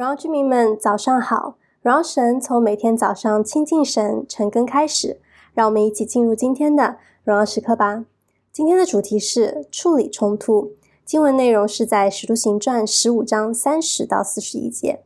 荣耀居民们，早上好！荣耀神从每天早上亲近神、晨更开始，让我们一起进入今天的荣耀时刻吧。今天的主题是处理冲突，经文内容是在《使徒行传》十五章三十到四十一节。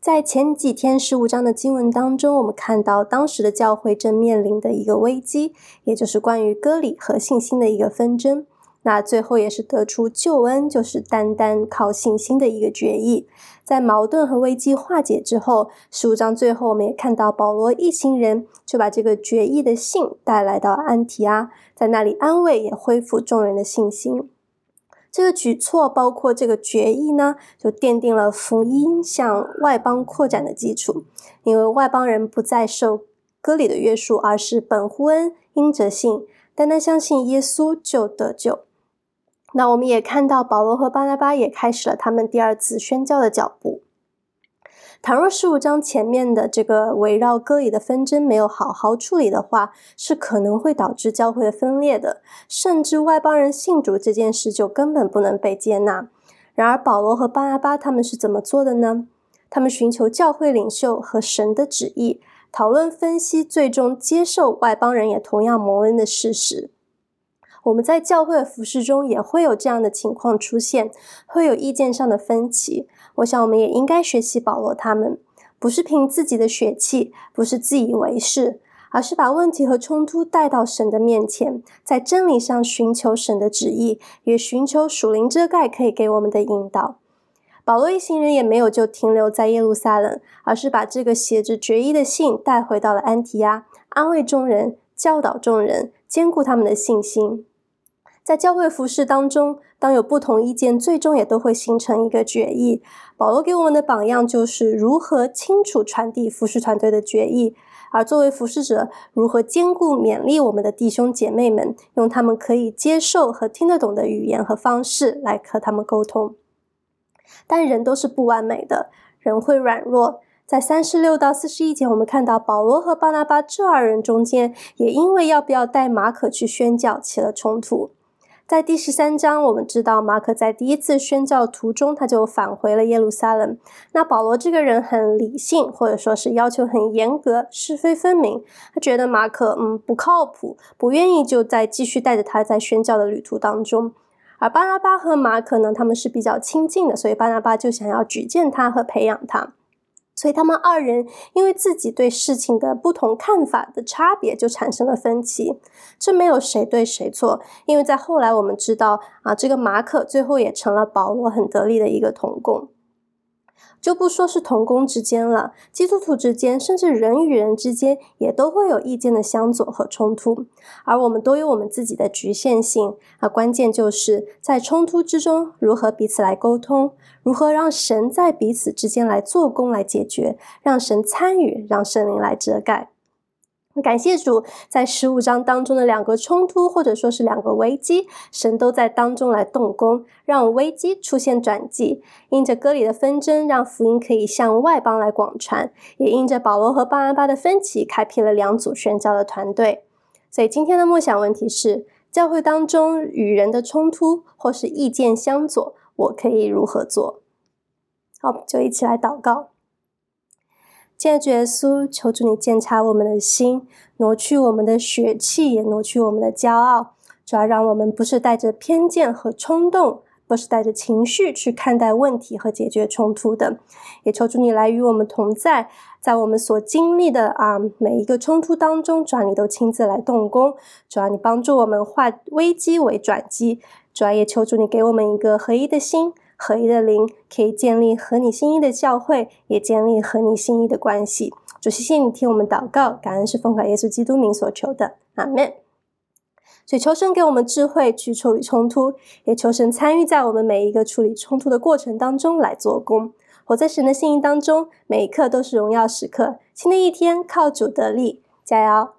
在前几天十五章的经文当中，我们看到当时的教会正面临的一个危机，也就是关于割礼和信心的一个纷争。那最后也是得出救恩，就是单单靠信心的一个决议。在矛盾和危机化解之后，十五章最后我们也看到保罗一行人就把这个决议的信带来到安提阿，在那里安慰也恢复众人的信心。这个举措包括这个决议呢，就奠定了福音向外邦扩展的基础，因为外邦人不再受割礼的约束，而是本乎恩，因着信，单单相信耶稣就得救。那我们也看到保罗和巴拿巴也开始了他们第二次宣教的脚步。倘若十五章前面的这个围绕割礼的纷争没有好好处理的话，是可能会导致教会的分裂的，甚至外邦人信主这件事就根本不能被接纳。然而保罗和巴拿巴他们是怎么做的呢？他们寻求教会领袖和神的旨意，讨论分析，最终接受外邦人也同样蒙恩的事实。我们在教会的服饰中也会有这样的情况出现，会有意见上的分歧。我想我们也应该学习保罗他们，不是凭自己的血气，不是自以为是，而是把问题和冲突带到神的面前，在真理上寻求神的旨意，也寻求属灵遮盖可以给我们的引导。保罗一行人也没有就停留在耶路撒冷，而是把这个写着决议的信带回到了安提阿，安慰众人，教导众人，坚固他们的信心。在教会服饰当中，当有不同意见，最终也都会形成一个决议。保罗给我们的榜样就是如何清楚传递服饰团队的决议，而作为服饰者，如何兼顾勉励我们的弟兄姐妹们，用他们可以接受和听得懂的语言和方式来和他们沟通。但人都是不完美的，人会软弱。在三十六到四十一节，我们看到保罗和巴拿巴这二人中间，也因为要不要带马可去宣教起了冲突。在第十三章，我们知道马可在第一次宣教途中，他就返回了耶路撒冷。那保罗这个人很理性，或者说是要求很严格，是非分明。他觉得马可嗯不靠谱，不愿意就再继续带着他在宣教的旅途当中。而巴拿巴和马可呢，他们是比较亲近的，所以巴拿巴就想要举荐他和培养他。所以他们二人因为自己对事情的不同看法的差别，就产生了分歧。这没有谁对谁错，因为在后来我们知道啊，这个马可最后也成了保罗很得力的一个同工。就不说是同工之间了，基督徒之间，甚至人与人之间，也都会有意见的相左和冲突。而我们都有我们自己的局限性啊，关键就是在冲突之中，如何彼此来沟通，如何让神在彼此之间来做工来解决，让神参与，让圣灵来遮盖。感谢主，在十五章当中的两个冲突，或者说是两个危机，神都在当中来动工，让危机出现转机。因着割礼的纷争，让福音可以向外邦来广传；也因着保罗和巴拿巴的分歧，开辟了两组宣教的团队。所以今天的默想问题是：教会当中与人的冲突，或是意见相左，我可以如何做？好，就一起来祷告。亲爱的主耶稣，求主你鉴察我们的心，挪去我们的血气，也挪去我们的骄傲，主要让我们不是带着偏见和冲动，不是带着情绪去看待问题和解决冲突的。也求主你来与我们同在，在我们所经历的啊每一个冲突当中，主要你都亲自来动工，主要你帮助我们化危机为转机，主要也求主你给我们一个合一的心。合一的灵可以建立合你心意的教会，也建立合你心意的关系。主，谢谢你听我们祷告，感恩是奉靠耶稣基督名所求的，阿门。所以求神给我们智慧去处理冲突，也求神参与在我们每一个处理冲突的过程当中来做工。活在神的心意当中，每一刻都是荣耀时刻。新的一天靠主得力，加油！